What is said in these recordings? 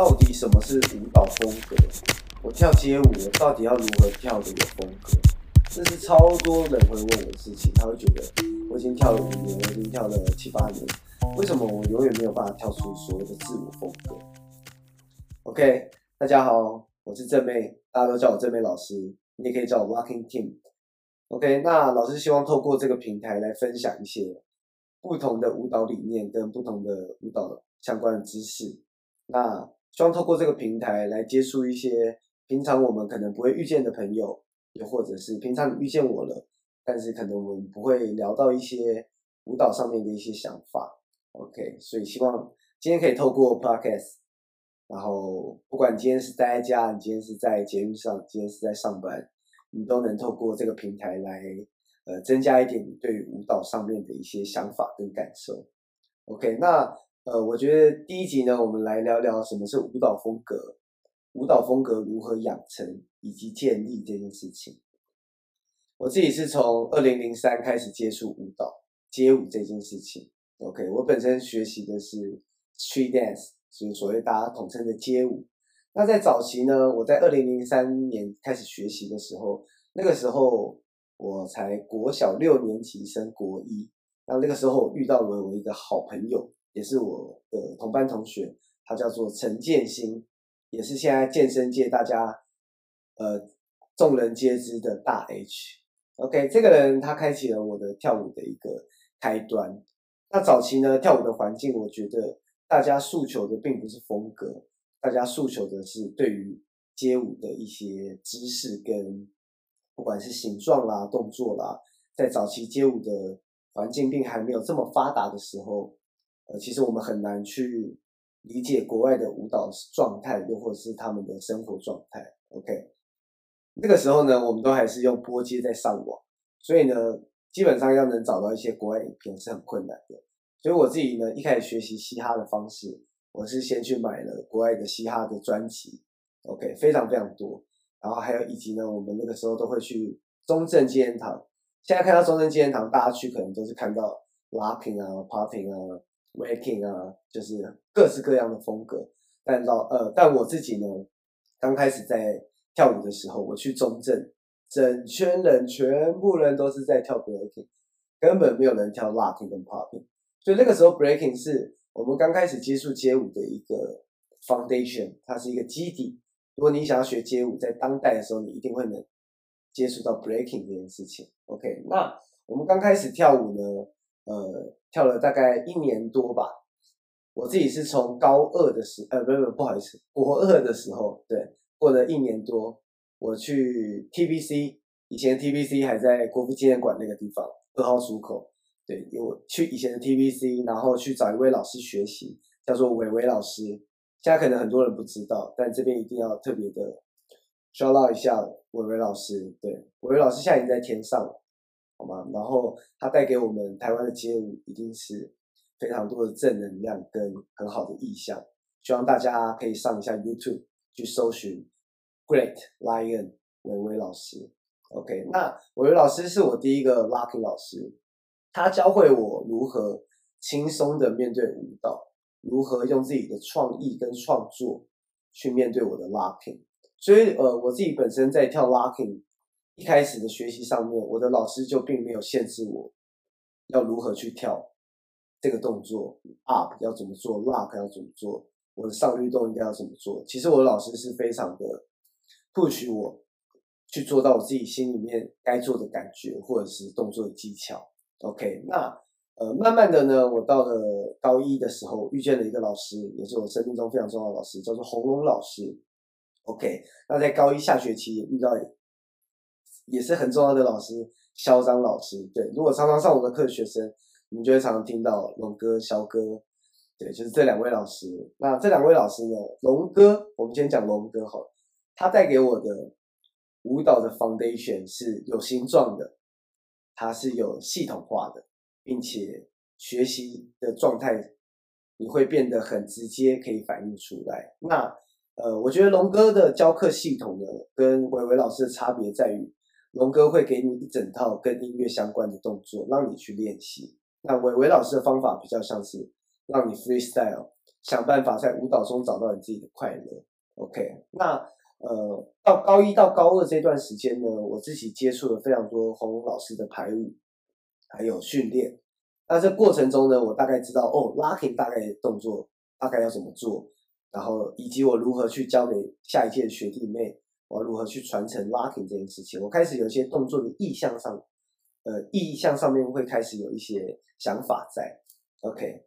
到底什么是舞蹈风格？我跳街舞，我到底要如何跳的有风格？这是超多人会问我的事情。他会觉得我已经跳了五年，我已经跳了七八年，为什么我永远没有办法跳出所谓的自我风格？OK，大家好，我是正妹，大家都叫我正妹老师，你也可以叫我 Rocking Team。OK，那老师希望透过这个平台来分享一些不同的舞蹈理念跟不同的舞蹈相关的知识。那希望透过这个平台来接触一些平常我们可能不会遇见的朋友，又或者是平常你遇见我了，但是可能我们不会聊到一些舞蹈上面的一些想法。OK，所以希望今天可以透过 Podcast，然后不管今天是待在家，你今天是在捷运上，今天是在上班，你都能透过这个平台来呃增加一点你对舞蹈上面的一些想法跟感受。OK，那。呃，我觉得第一集呢，我们来聊聊什么是舞蹈风格，舞蹈风格如何养成以及建立这件事情。我自己是从二零零三开始接触舞蹈街舞这件事情。OK，我本身学习的是 street dance，就是所谓大家统称的街舞。那在早期呢，我在二零零三年开始学习的时候，那个时候我才国小六年级升国一。那那个时候我遇到了我一个好朋友。也是我的同班同学，他叫做陈建新，也是现在健身界大家呃众人皆知的大 H。OK，这个人他开启了我的跳舞的一个开端。那早期呢，跳舞的环境，我觉得大家诉求的并不是风格，大家诉求的是对于街舞的一些知识跟不管是形状啦、动作啦，在早期街舞的环境并还没有这么发达的时候。呃，其实我们很难去理解国外的舞蹈状态，又或者是他们的生活状态。OK，那个时候呢，我们都还是用拨接在上网，所以呢，基本上要能找到一些国外影片是很困难的。所以我自己呢，一开始学习嘻哈的方式，我是先去买了国外的嘻哈的专辑，OK，非常非常多。然后还有以及呢，我们那个时候都会去中正纪念堂。现在看到中正纪念堂，大家去可能都是看到 locking 啊，popping 啊。Waking 啊，就是各式各样的风格，但老呃，但我自己呢，刚开始在跳舞的时候，我去中正，整圈人全部人都是在跳 Breaking，根本没有人跳 Locking 跟 Popping，所以那个时候 Breaking 是我们刚开始接触街舞的一个 Foundation，它是一个基底。如果你想要学街舞，在当代的时候，你一定会能接触到 Breaking 这件事情。OK，那我们刚开始跳舞呢，呃。跳了大概一年多吧，我自己是从高二的时，呃，不不不好意思，国二的时候，对，过了一年多，我去 TBC，以前 TBC 还在国父纪念馆那个地方，二号出口，对，我去以前的 TBC，然后去找一位老师学习，叫做伟伟老师，现在可能很多人不知道，但这边一定要特别的 shout out 一下伟伟老师，对，伟伟老师现在已经在天上了。好吗？然后他带给我们台湾的街舞一定是非常多的正能量跟很好的意象。希望大家可以上一下 YouTube 去搜寻 Great Lion 伟伟老师。OK，那伟伟老师是我第一个 Locking 老师，他教会我如何轻松的面对舞蹈，如何用自己的创意跟创作去面对我的 Locking。所以呃，我自己本身在跳 Locking。一开始的学习上面，我的老师就并没有限制我要如何去跳这个动作，up 要怎么做，lock 要怎么做，我的上律动应该要怎么做。其实我的老师是非常的 push 我去做到我自己心里面该做的感觉，或者是动作的技巧。OK，那呃，慢慢的呢，我到了高一的时候，遇见了一个老师，也是我生命中非常重要的老师，叫做红龙老师。OK，那在高一下学期遇到。也是很重要的老师，嚣张老师。对，如果常常上我的课的学生，你们就会常常听到龙哥、肖哥。对，就是这两位老师。那这两位老师呢，龙哥，我们先讲龙哥好了。他带给我的舞蹈的 foundation 是有形状的，它是有系统化的，并且学习的状态你会变得很直接，可以反映出来。那呃，我觉得龙哥的教课系统呢，跟伟伟老师的差别在于。龙哥会给你一整套跟音乐相关的动作，让你去练习。那伟伟老师的方法比较像是让你 freestyle，想办法在舞蹈中找到你自己的快乐。OK，那呃，到高一到高二这段时间呢，我自己接触了非常多洪老师的排舞，还有训练。那这过程中呢，我大概知道哦，locking 大概动作大概要怎么做，然后以及我如何去教给下一届学弟妹，我如何去传承 locking 这件事情。我开始有一些动作的意向上，呃，意向上面会开始有一些想法在。OK，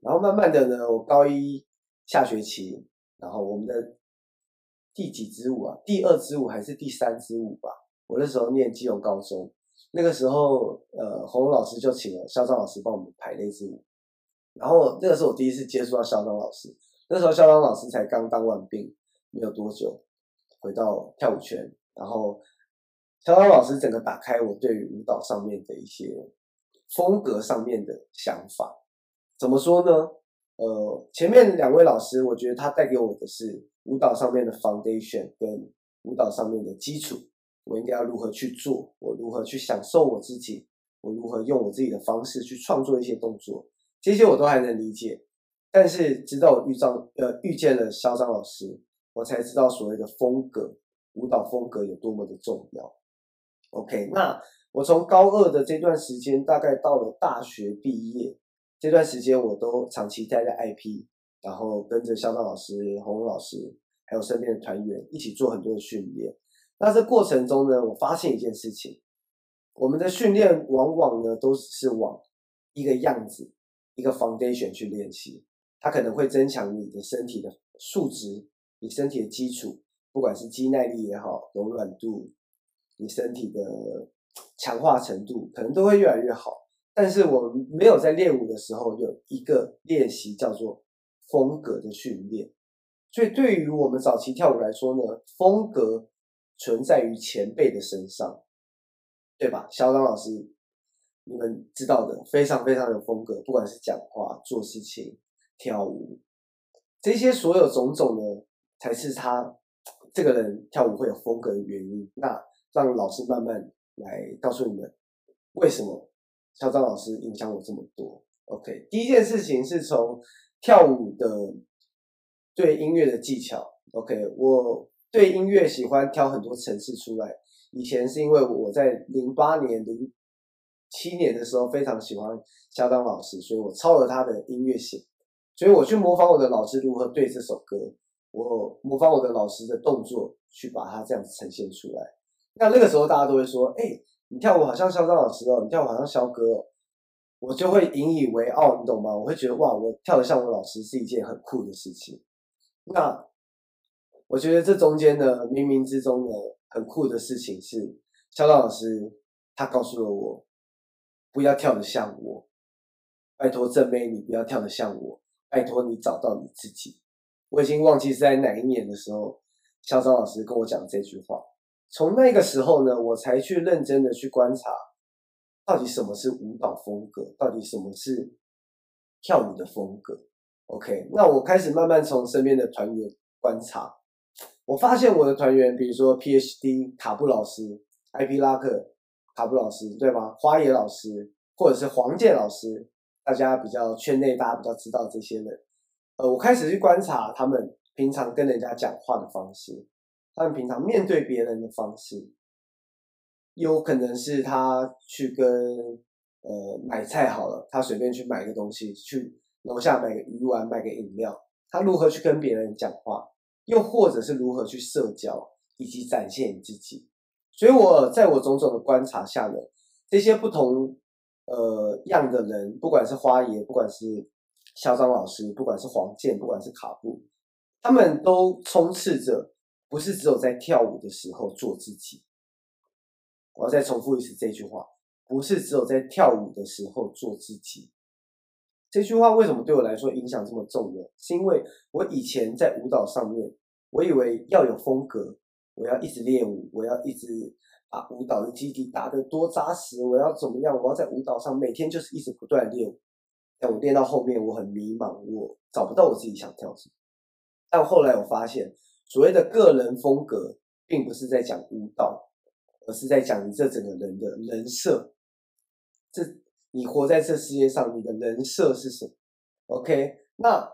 然后慢慢的呢，我高一下学期，然后我们的。第几支舞啊？第二支舞还是第三支舞吧？我那时候念基隆高中，那个时候，呃，洪老师就请了肖张老师帮我们排那支舞。然后那个是我第一次接触到肖张老师，那时候肖张老师才刚当完兵，没有多久，回到跳舞圈。然后肖张老师整个打开我对于舞蹈上面的一些风格上面的想法。怎么说呢？呃，前面两位老师，我觉得他带给我的是。舞蹈上面的 foundation 跟舞蹈上面的基础，我应该要如何去做？我如何去享受我自己？我如何用我自己的方式去创作一些动作？这些我都还能理解。但是直到我遇上呃遇见了肖张老师，我才知道所谓的风格，舞蹈风格有多么的重要。OK，那我从高二的这段时间，大概到了大学毕业这段时间，我都长期待在 IP。然后跟着嚣张老师、洪老师，还有身边的团员一起做很多的训练。那这过程中呢，我发现一件事情：我们的训练往往呢都是往一个样子、一个 foundation 去练习。它可能会增强你的身体的数值、你身体的基础，不管是肌耐力也好、柔软度、你身体的强化程度，可能都会越来越好。但是我们没有在练舞的时候有一个练习叫做。风格的训练，所以对于我们早期跳舞来说呢，风格存在于前辈的身上，对吧？嚣张老师，你们知道的，非常非常有风格，不管是讲话、做事情、跳舞，这些所有种种呢，才是他这个人跳舞会有风格的原因。那让老师慢慢来告诉你们，为什么肖张老师影响我这么多？OK，第一件事情是从。跳舞的对音乐的技巧，OK，我对音乐喜欢挑很多层次出来。以前是因为我在零八年、零七年的时候非常喜欢肖张老师，所以我抄了他的音乐型，所以我去模仿我的老师如何对这首歌，我模仿我的老师的动作去把它这样子呈现出来。那那个时候大家都会说：“哎、你跳舞好像肖张老师哦，你跳舞好像肖哥哦。”我就会引以为傲，你懂吗？我会觉得哇，我跳得像我老师是一件很酷的事情。那我觉得这中间呢，冥冥之中呢，很酷的事情是，肖张老师他告诉了我，不要跳得像我，拜托正妹，你不要跳得像我，拜托你找到你自己。我已经忘记是在哪一年的时候，嚣张老师跟我讲这句话。从那个时候呢，我才去认真的去观察。到底什么是舞蹈风格？到底什么是跳舞的风格？OK，那我开始慢慢从身边的团员观察，我发现我的团员，比如说 PhD 卡布老师、IP 拉克卡布老师，对吗？花野老师，或者是黄健老师，大家比较圈内大家比较知道这些人。我开始去观察他们平常跟人家讲话的方式，他们平常面对别人的方式。有可能是他去跟呃买菜好了，他随便去买个东西，去楼下买个鱼丸，买个饮料，他如何去跟别人讲话，又或者是如何去社交以及展现自己。所以我在我种种的观察下呢，这些不同呃样的人，不管是花爷，不管是嚣张老师，不管是黄健，不管是卡布，他们都充斥着，不是只有在跳舞的时候做自己。我要再重复一次这句话，不是只有在跳舞的时候做自己。这句话为什么对我来说影响这么重呢？是因为我以前在舞蹈上面，我以为要有风格，我要一直练舞，我要一直把舞蹈的基底打得多扎实，我要怎么样？我要在舞蹈上每天就是一直不断练舞。但我练到后面，我很迷茫，我找不到我自己想跳什么。但后来我发现，所谓的个人风格，并不是在讲舞蹈。而是在讲你这整个人的人设，这你活在这世界上，你的人设是什么？OK，那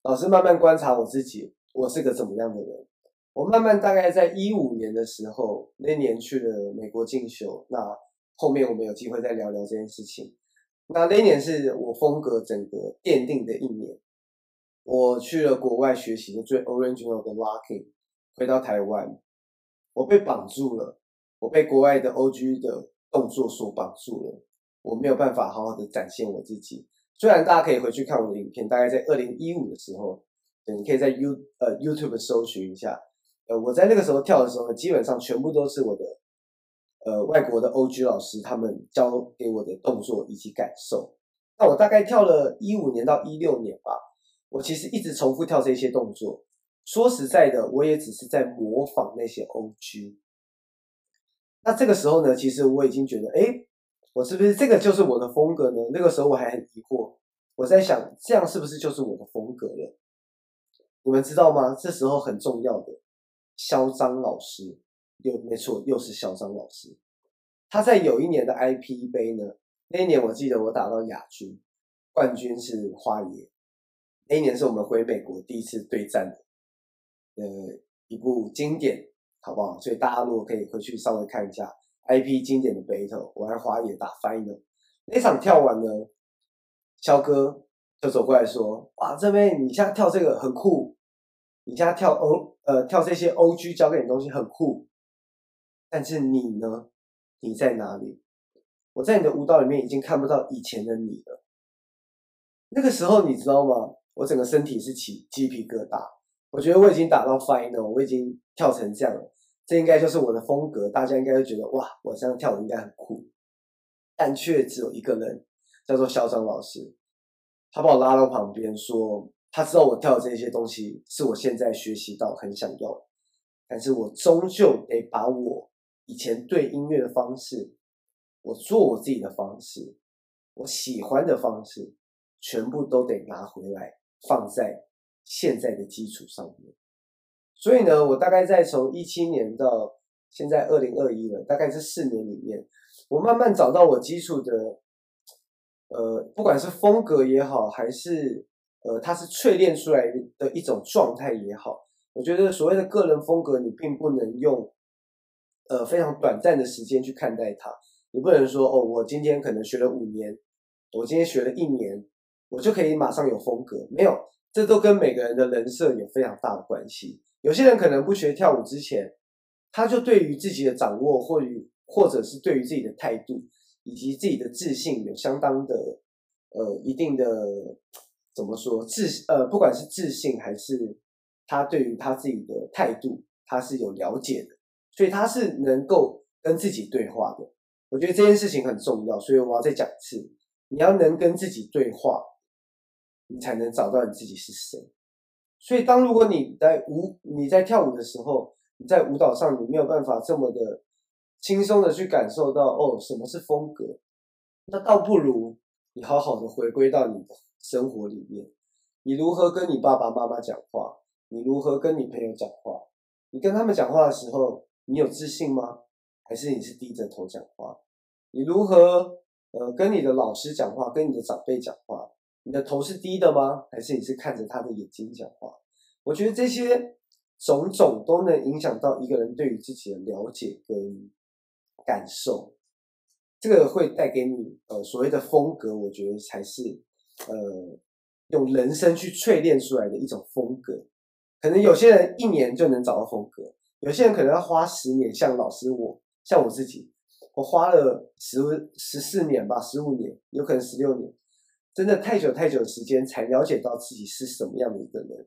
老师慢慢观察我自己，我是个怎么样的人。我慢慢大概在一五年的时候，那年去了美国进修。那后面我们有机会再聊聊这件事情。那那一年是我风格整个奠定的一年。我去了国外学习的最 original 的 locking，回到台湾，我被绑住了，我被国外的 OG 的动作所绑住了，我没有办法好好的展现我自己。虽然大家可以回去看我的影片，大概在二零一五的时候，对，你可以在 You 呃 YouTube 搜寻一下，呃，我在那个时候跳的时候，基本上全部都是我的呃外国的 OG 老师他们教给我的动作以及感受。那我大概跳了一五年到一六年吧，我其实一直重复跳这些动作。说实在的，我也只是在模仿那些 OG。那这个时候呢，其实我已经觉得，哎。我是不是这个就是我的风格呢？那个时候我还很疑惑，我在想这样是不是就是我的风格了？你们知道吗？这时候很重要的，嚣张老师又没错，又是小张老师。他在有一年的 IP 杯呢，那一年我记得我打到亚军，冠军是花爷。那一年是我们回美国第一次对战的，呃，一部经典，好不好？所以大家如果可以回去稍微看一下。IP 经典的 battle，我还华野打 final，那场跳完呢，肖哥就走过来说：“哇，这边你现在跳这个很酷，你现在跳 O 呃跳这些 OG 教给你东西很酷，但是你呢？你在哪里？我在你的舞蹈里面已经看不到以前的你了。那个时候你知道吗？我整个身体是起鸡皮疙瘩，我觉得我已经打到 final，我已经跳成这样了。”这应该就是我的风格，大家应该会觉得哇，我这样跳舞应该很酷，但却只有一个人，叫做校长老师，他把我拉到旁边说，他知道我跳的这些东西是我现在学习到很想要，但是我终究得把我以前对音乐的方式，我做我自己的方式，我喜欢的方式，全部都得拿回来，放在现在的基础上面。所以呢，我大概在从一七年到现在二零二一了，大概这四年里面，我慢慢找到我基础的，呃，不管是风格也好，还是呃，它是淬炼出来的一种状态也好，我觉得所谓的个人风格，你并不能用呃非常短暂的时间去看待它，你不能说哦，我今天可能学了五年，我今天学了一年，我就可以马上有风格，没有，这都跟每个人的人设有非常大的关系。有些人可能不学跳舞之前，他就对于自己的掌握，或与或者是对于自己的态度以及自己的自信有相当的呃一定的怎么说自呃不管是自信还是他对于他自己的态度，他是有了解的，所以他是能够跟自己对话的。我觉得这件事情很重要，所以我要再讲一次，你要能跟自己对话，你才能找到你自己是谁。所以，当如果你在舞、你在跳舞的时候，你在舞蹈上你没有办法这么的轻松的去感受到哦，什么是风格，那倒不如你好好的回归到你的生活里面，你如何跟你爸爸妈妈讲话，你如何跟你朋友讲话，你跟他们讲话的时候，你有自信吗？还是你是低着头讲话？你如何呃跟你的老师讲话，跟你的长辈讲话？你的头是低的吗？还是你是看着他的眼睛讲话？我觉得这些种种都能影响到一个人对于自己的了解跟感受。这个会带给你呃所谓的风格，我觉得才是呃用人生去淬炼出来的一种风格。可能有些人一年就能找到风格，有些人可能要花十年。像老师我，像我自己，我花了十十四年吧，十五年，有可能十六年。真的太久太久时间才了解到自己是什么样的一个人。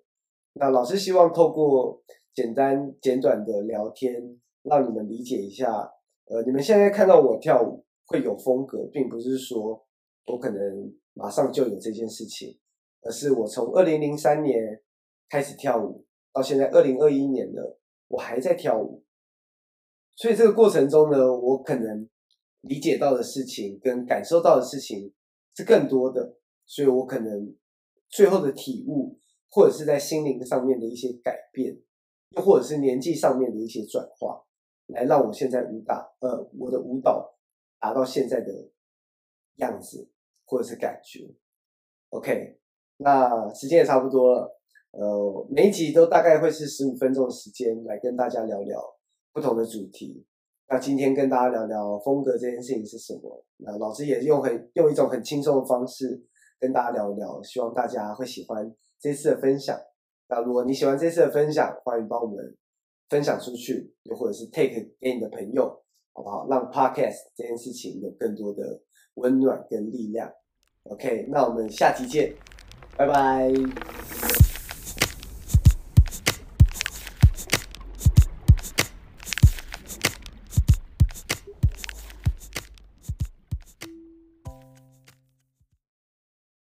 那老师希望透过简单简短的聊天，让你们理解一下。呃，你们现在看到我跳舞会有风格，并不是说我可能马上就有这件事情，而是我从二零零三年开始跳舞，到现在二零二一年了，我还在跳舞。所以这个过程中呢，我可能理解到的事情跟感受到的事情。是更多的，所以我可能最后的体悟，或者是在心灵上面的一些改变，又或者是年纪上面的一些转化，来让我现在舞蹈，呃，我的舞蹈达到现在的样子，或者是感觉。OK，那时间也差不多了，呃，每一集都大概会是十五分钟的时间来跟大家聊聊不同的主题。那今天跟大家聊聊风格这件事情是什么？那老师也用很用一种很轻松的方式跟大家聊聊，希望大家会喜欢这次的分享。那如果你喜欢这次的分享，欢迎帮我们分享出去，又或者是 take 给你的朋友，好不好？让 podcast 这件事情有更多的温暖跟力量。OK，那我们下期见，拜拜。